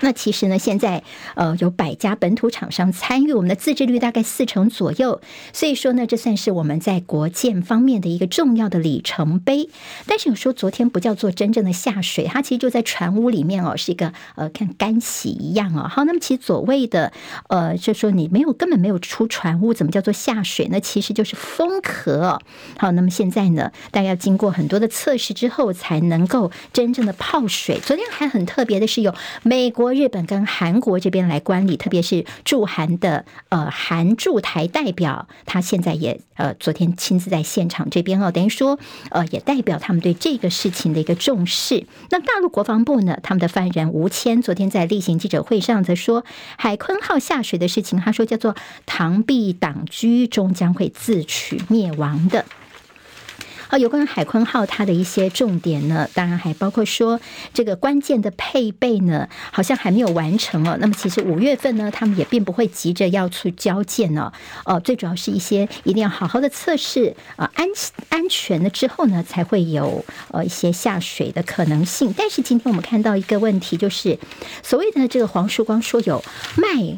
B: 那其实呢，现在呃有百家本土厂商参与，我们的自制率大概四成左右，所以说呢，这算是我们在国建方面的一个重要的里程碑。但是有时候昨天不叫做真正的下水，它其实就在船坞里面哦，是一个呃看干洗一样哦。好，那么其实所谓的呃，就说你没有根本没有出船坞，怎么叫做下水呢？其实就是封壳。好，那么现在呢，大概要经过很多的测试之后，才能够真正的泡水。昨天还很特别的是有美国。日本跟韩国这边来观礼，特别是驻韩的呃韩驻台代表，他现在也呃昨天亲自在现场这边哦，等于说呃也代表他们对这个事情的一个重视。那大陆国防部呢，他们的发言人吴谦昨天在例行记者会上则说，海鲲号下水的事情，他说叫做螳臂挡车，终将会自取灭亡的。好，有关海鲲号它的一些重点呢，当然还包括说这个关键的配备呢，好像还没有完成哦。那么其实五月份呢，他们也并不会急着要去交舰呢。哦，最主要是一些一定要好好的测试啊，安安全了之后呢，才会有呃一些下水的可能性。但是今天我们看到一个问题，就是所谓的这个黄曙光说有卖。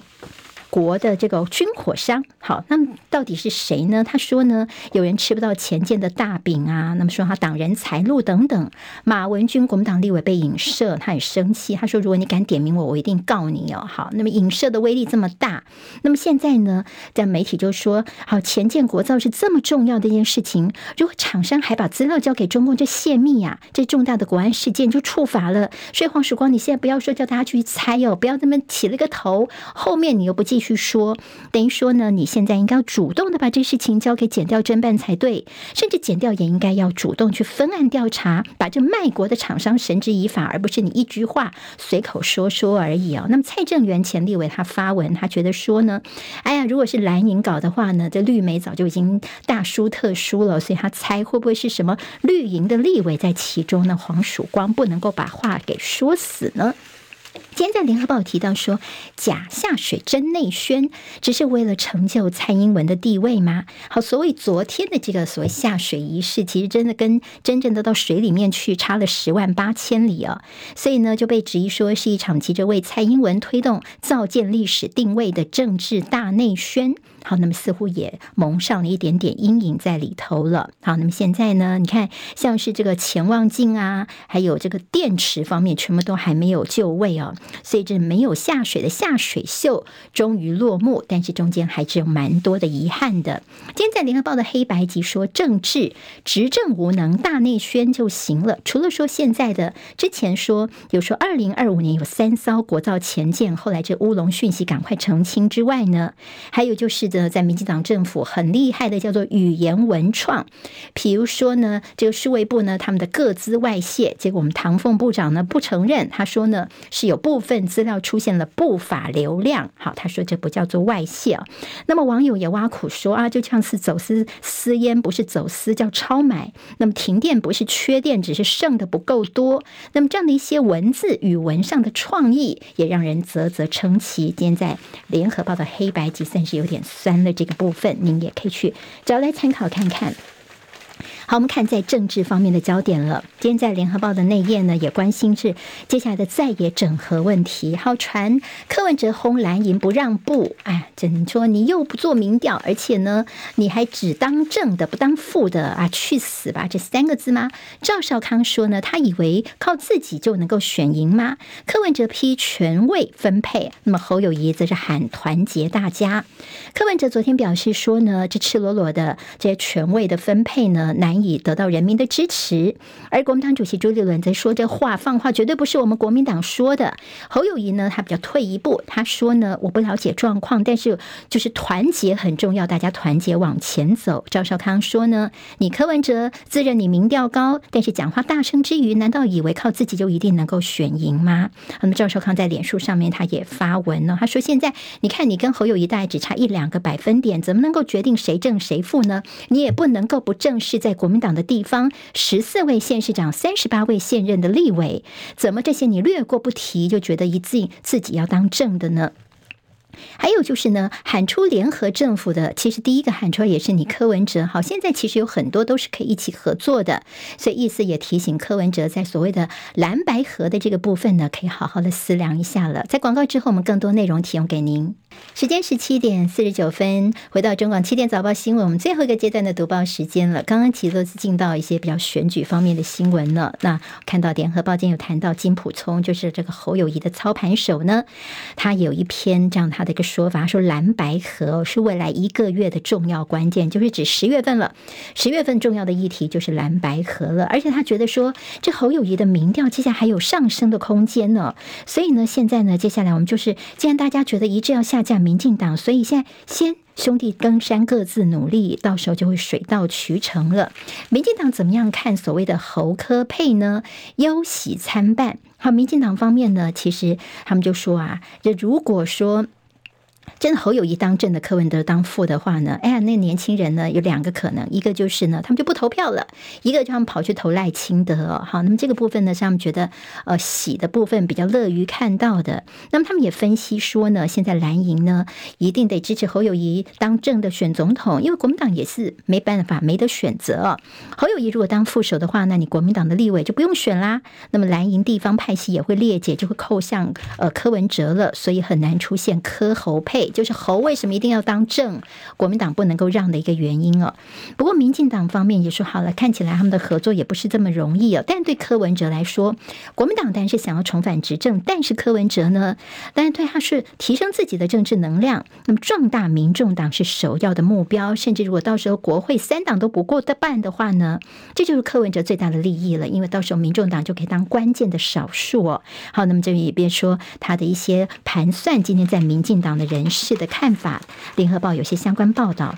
B: 国的这个军火商。好，那么到底是谁呢？他说呢，有人吃不到钱见的大饼啊，那么说他挡人财路等等。马文君国民党立委被影射，他很生气，他说如果你敢点名我，我一定告你哦。好，那么影射的威力这么大，那么现在呢，在媒体就说，好，前舰国造是这么重要的一件事情，如果厂商还把资料交给中共，这泄密呀、啊，这重大的国安事件就触法了。所以黄曙光，你现在不要说叫大家去猜哦，不要这么起了个头，后面你又不继去说，等于说呢，你现在应该要主动的把这事情交给检调侦办才对，甚至检调也应该要主动去分案调查，把这卖国的厂商绳之以法，而不是你一句话随口说说而已哦。那么蔡正元前立委他发文，他觉得说呢，哎呀，如果是蓝营搞的话呢，这绿媒早就已经大输特输了，所以他猜会不会是什么绿营的立委在其中呢？黄曙光不能够把话给说死呢？今天在联合报提到说，假下水真内宣，只是为了成就蔡英文的地位吗？好，所谓昨天的这个所谓下水仪式，其实真的跟真正的到水里面去差了十万八千里啊！所以呢，就被质疑说是一场急着为蔡英文推动造建历史定位的政治大内宣。好，那么似乎也蒙上了一点点阴影在里头了。好，那么现在呢，你看像是这个潜望镜啊，还有这个电池方面，全部都还没有就位哦。所以这没有下水的下水秀终于落幕，但是中间还是有蛮多的遗憾的。今天在联合报的黑白集说，政治执政无能，大内宣就行了。除了说现在的之前说有说二零二五年有三艘国造潜舰，后来这乌龙讯息赶快澄清之外呢，还有就是。在民进党政府很厉害的叫做语言文创，比如说呢，这个数位部呢，他们的个资外泄，结果我们唐凤部长呢不承认，他说呢是有部分资料出现了不法流量，好，他说这不叫做外泄啊。那么网友也挖苦说啊，就像是走私私烟不是走私叫超买，那么停电不是缺电，只是剩的不够多。那么这样的一些文字语文上的创意，也让人啧啧称奇。今天在联合报的黑白集算是有点。酸的这个部分，您也可以去找来参考看看。好，我们看在政治方面的焦点了。今天在联合报的内页呢，也关心是接下来的在野整合问题。好，传柯文哲轰蓝营不让步，哎，怎么说你又不做民调，而且呢，你还只当正的不当副的啊？去死吧！这三个字吗？赵少康说呢，他以为靠自己就能够选赢吗？柯文哲批权位分配，那么侯友谊则是喊团结大家。柯文哲昨天表示说呢，这赤裸裸的这些权位的分配呢，难。以得到人民的支持，而国民党主席朱立伦在说这话放话，绝对不是我们国民党说的。侯友宜呢，他比较退一步，他说呢，我不了解状况，但是就是团结很重要，大家团结往前走。赵少康说呢，你柯文哲自认你民调高，但是讲话大声之余，难道以为靠自己就一定能够选赢吗？那么赵少康在脸书上面他也发文了，他说现在你看你跟侯友宜大概只差一两个百分点，怎么能够决定谁正谁负呢？你也不能够不正视在。国民党的地方十四位县市长，三十八位现任的立委，怎么这些你略过不提，就觉得一定自己要当正的呢？还有就是呢，喊出联合政府的，其实第一个喊出来也是你柯文哲。好，现在其实有很多都是可以一起合作的，所以意思也提醒柯文哲，在所谓的蓝白合的这个部分呢，可以好好的思量一下了。在广告之后，我们更多内容提供给您。时间十七点四十九分，回到中广七点早报新闻，我们最后一个阶段的读报时间了。刚刚其实都是进到一些比较选举方面的新闻了。那看到联合报今天有谈到金普聪，就是这个侯友谊的操盘手呢，他有一篇这样他的一个说法，说蓝白合是未来一个月的重要关键，就是指十月份了。十月份重要的议题就是蓝白合了，而且他觉得说这侯友谊的民调接下来还有上升的空间呢。所以呢，现在呢，接下来我们就是，既然大家觉得一致要下。讲民进党，所以现在先兄弟登山，各自努力，到时候就会水到渠成了。民进党怎么样看所谓的侯科配呢？忧喜参半。好，民进党方面呢，其实他们就说啊，这如果说。真的侯友谊当正的，柯文哲当副的话呢？哎呀，那年轻人呢有两个可能，一个就是呢，他们就不投票了；一个就他们跑去投赖清德。好，那么这个部分呢，是他们觉得呃喜的部分比较乐于看到的。那么他们也分析说呢，现在蓝营呢一定得支持侯友谊当正的选总统，因为国民党也是没办法没得选择。侯友谊如果当副手的话，那你国民党的立委就不用选啦。那么蓝营地方派系也会裂解，就会扣向呃柯文哲了，所以很难出现柯侯配。配，就是侯为什么一定要当正，国民党不能够让的一个原因哦。不过民进党方面也说好了，看起来他们的合作也不是这么容易哦。但对柯文哲来说，国民党当然是想要重返执政，但是柯文哲呢，当然对他是提升自己的政治能量，那么壮大民众党是首要的目标。甚至如果到时候国会三党都不过的半的话呢，这就是柯文哲最大的利益了，因为到时候民众党就可以当关键的少数哦。好，那么这里也别说他的一些盘算，今天在民进党的人人士的看法，联合报有些相关报道。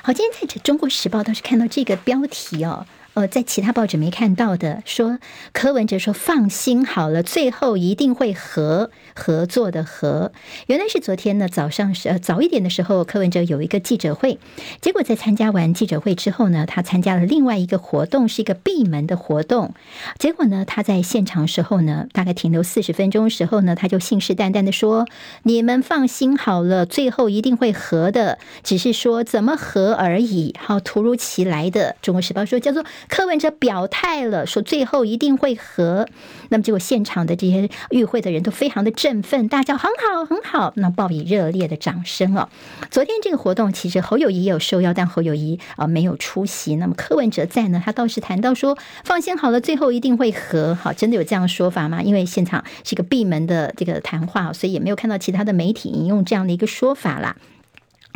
B: 好，今天在这中国时报倒是看到这个标题哦。呃，在其他报纸没看到的，说柯文哲说放心好了，最后一定会合合作的合。原来是昨天呢早上是呃早一点的时候，柯文哲有一个记者会，结果在参加完记者会之后呢，他参加了另外一个活动，是一个闭门的活动。结果呢，他在现场时候呢，大概停留四十分钟时候呢，他就信誓旦旦的说：“你们放心好了，最后一定会合的，只是说怎么合而已。”好，突如其来的，《中国时报》说叫做。柯文哲表态了，说最后一定会和。那么结果现场的这些与会的人都非常的振奋，大叫很好很好，那报以热烈的掌声哦。昨天这个活动其实侯友谊也有受邀，但侯友谊啊没有出席。那么柯文哲在呢，他倒是谈到说放心好了，最后一定会和。好，真的有这样说法吗？因为现场是一个闭门的这个谈话，所以也没有看到其他的媒体引用这样的一个说法啦。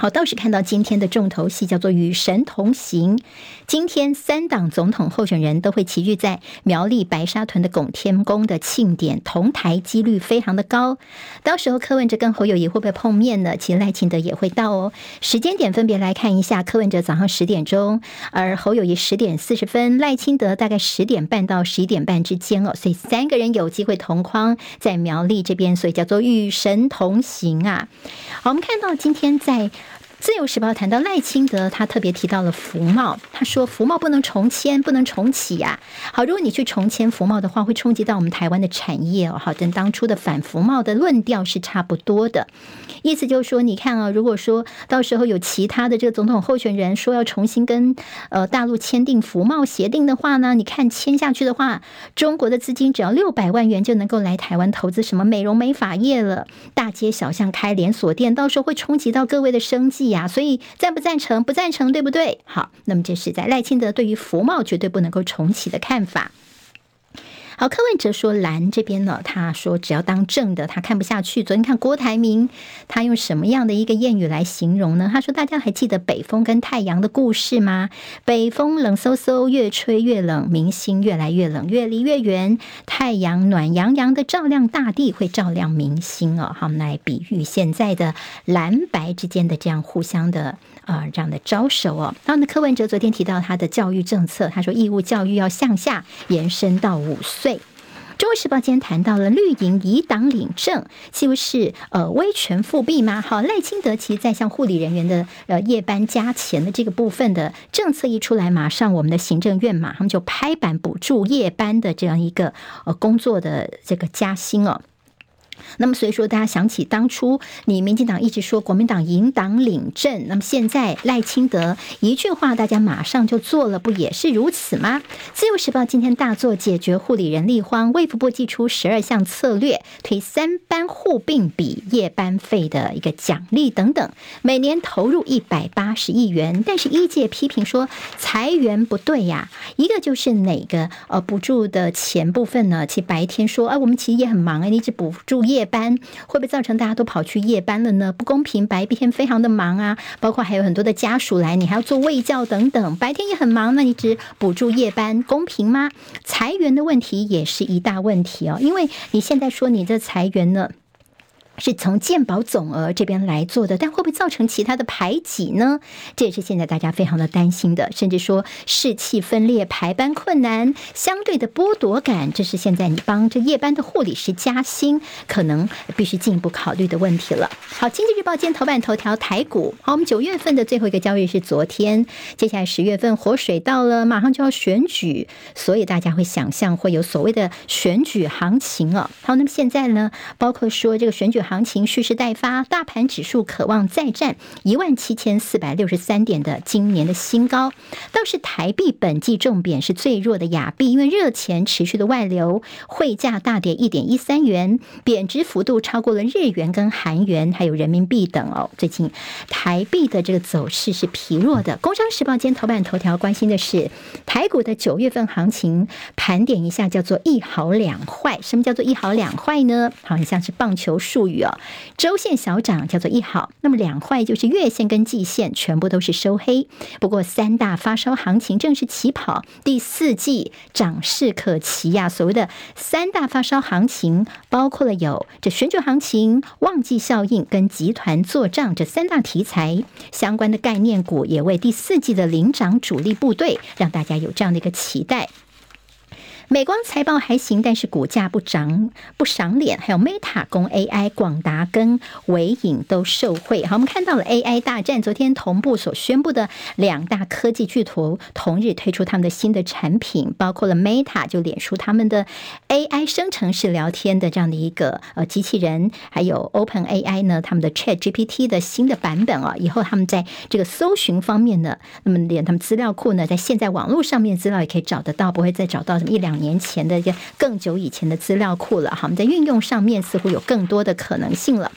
B: 好，倒是看到今天的重头戏叫做“与神同行”。今天三党总统候选人都会齐聚在苗栗白沙屯的拱天宫的庆典，同台几率非常的高。到时候柯文哲跟侯友宜会不会碰面呢？其实赖清德也会到哦。时间点分别来看一下：柯文哲早上十点钟，而侯友宜十点四十分，赖清德大概十点半到十一点半之间哦。所以三个人有机会同框在苗栗这边，所以叫做“与神同行”啊。好，我们看到今天在。自由时报谈到赖清德，他特别提到了服贸，他说服贸不能重签，不能重启呀。好，如果你去重签服贸的话，会冲击到我们台湾的产业哦。好，跟当初的反服贸的论调是差不多的，意思就是说，你看啊，如果说到时候有其他的这个总统候选人说要重新跟呃大陆签订服贸协定的话呢，你看签下去的话，中国的资金只要六百万元就能够来台湾投资什么美容美发业了，大街小巷开连锁店，到时候会冲击到各位的生计。呀，所以赞不赞成？不赞成，对不对？好，那么这是在赖清德对于服贸绝对不能够重启的看法。好，柯文哲说蓝这边呢，他说只要当正的，他看不下去。昨天看郭台铭，他用什么样的一个谚语来形容呢？他说：“大家还记得北风跟太阳的故事吗？北风冷飕飕，越吹越冷，明星越来越冷，越离越远。太阳暖洋洋的照亮大地，会照亮明星哦。好，我们来比喻现在的蓝白之间的这样互相的。”啊，这样的招手哦。然后呢，柯文哲昨天提到他的教育政策，他说义务教育要向下延伸到五岁。中国时报今天谈到了绿营以党领政，岂不是呃威权复辟吗？好，赖清德其实在向护理人员的呃夜班加钱的这个部分的政策一出来，马上我们的行政院马上就拍板补助夜班的这样一个呃工作的这个加薪哦。那么所以说，大家想起当初你民进党一直说国民党赢党领政，那么现在赖清德一句话，大家马上就做了，不也是如此吗？自由时报今天大作解决护理人力荒，卫福部寄出十二项策略，推三班互并比夜班费的一个奖励等等，每年投入一百八十亿元。但是医界批评说裁员不对呀，一个就是哪个呃补助的钱部分呢？其白天说啊，我们其实也很忙哎，你只补助夜。班会不会造成大家都跑去夜班了呢？不公平，白天非常的忙啊，包括还有很多的家属来，你还要做卫教等等，白天也很忙，那你只补助夜班，公平吗？裁员的问题也是一大问题哦，因为你现在说你这裁员呢？是从健保总额这边来做的，但会不会造成其他的排挤呢？这也是现在大家非常的担心的，甚至说士气分裂、排班困难、相对的剥夺感，这是现在你帮这夜班的护理师加薪，可能必须进一步考虑的问题了。好，经济日报今天头版头条台股。好，我们九月份的最后一个交易是昨天，接下来十月份活水到了，马上就要选举，所以大家会想象会有所谓的选举行情哦。好，那么现在呢，包括说这个选举。行情蓄势待发，大盘指数渴望再战一万七千四百六十三点的今年的新高。倒是台币本季重贬是最弱的亚币，因为热钱持续的外流，汇价大跌一点一三元，贬值幅度超过了日元跟韩元，还有人民币等哦。最近台币的这个走势是疲弱的。工商时报今天头版头条关心的是台股的九月份行情，盘点一下叫做一好两坏。什么叫做一好两坏呢？好像像是棒球术语哦。周线小涨叫做一好，那么两坏就是月线跟季线全部都是收黑。不过三大发烧行情正式起跑，第四季涨势可期呀。所谓的三大发烧行情，包括了有这选举行情、旺季效应跟集团做账这三大题材相关的概念股，也为第四季的领涨主力部队，让大家有这样的一个期待。美光财报还行，但是股价不涨不赏脸。还有 Meta 攻 AI，广达跟纬颖都受惠。好，我们看到了 AI 大战，昨天同步所宣布的两大科技巨头同日推出他们的新的产品，包括了 Meta 就脸书他们的 AI 生成式聊天的这样的一个呃机器人，还有 Open AI 呢他们的 Chat GPT 的新的版本哦，以后他们在这个搜寻方面呢，那么连他们资料库呢，在现在网络上面资料也可以找得到，不会再找到什么一两。年前的一个更久以前的资料库了，哈，我们在运用上面似乎有更多的可能性了。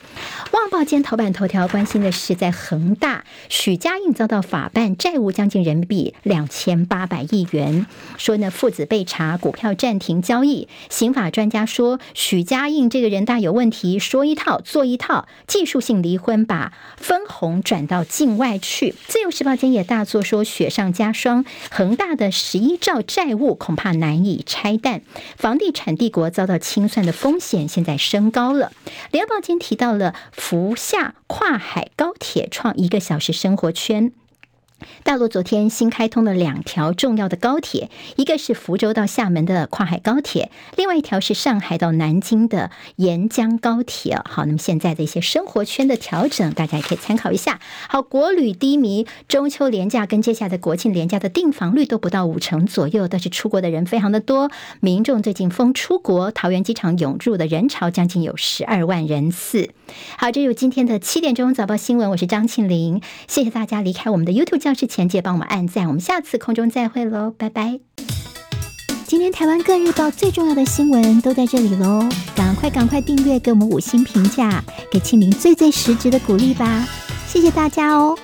B: 旺报今天头版头条关心的是，在恒大许家印遭到法办，债务将近人民币两千八百亿元，说呢父子被查，股票暂停交易。刑法专家说，许家印这个人大有问题，说一套做一套，技术性离婚，把分红转到境外去。自由时报今天也大作说，雪上加霜，恒大的十一兆债务恐怕难以拆弹，房地产帝国遭到清算的风险现在升高了。联合报今提到了福厦跨海高铁创一个小时生活圈。大陆昨天新开通了两条重要的高铁，一个是福州到厦门的跨海高铁，另外一条是上海到南京的沿江高铁。好，那么现在的一些生活圈的调整，大家也可以参考一下。好，国旅低迷，中秋廉价跟接下来的国庆廉价的订房率都不到五成左右，但是出国的人非常的多，民众最近疯出国，桃园机场涌入的人潮将近有十二万人次。好，这是今天的七点钟早报新闻，我是张庆玲，谢谢大家离开我们的 YouTube。教室前姐帮我们按赞，我们下次空中再会喽，拜拜。今天台湾各日报最重要的新闻都在这里喽，赶快赶快订阅，给我们五星评价，给庆明最最实质的鼓励吧，谢谢大家哦。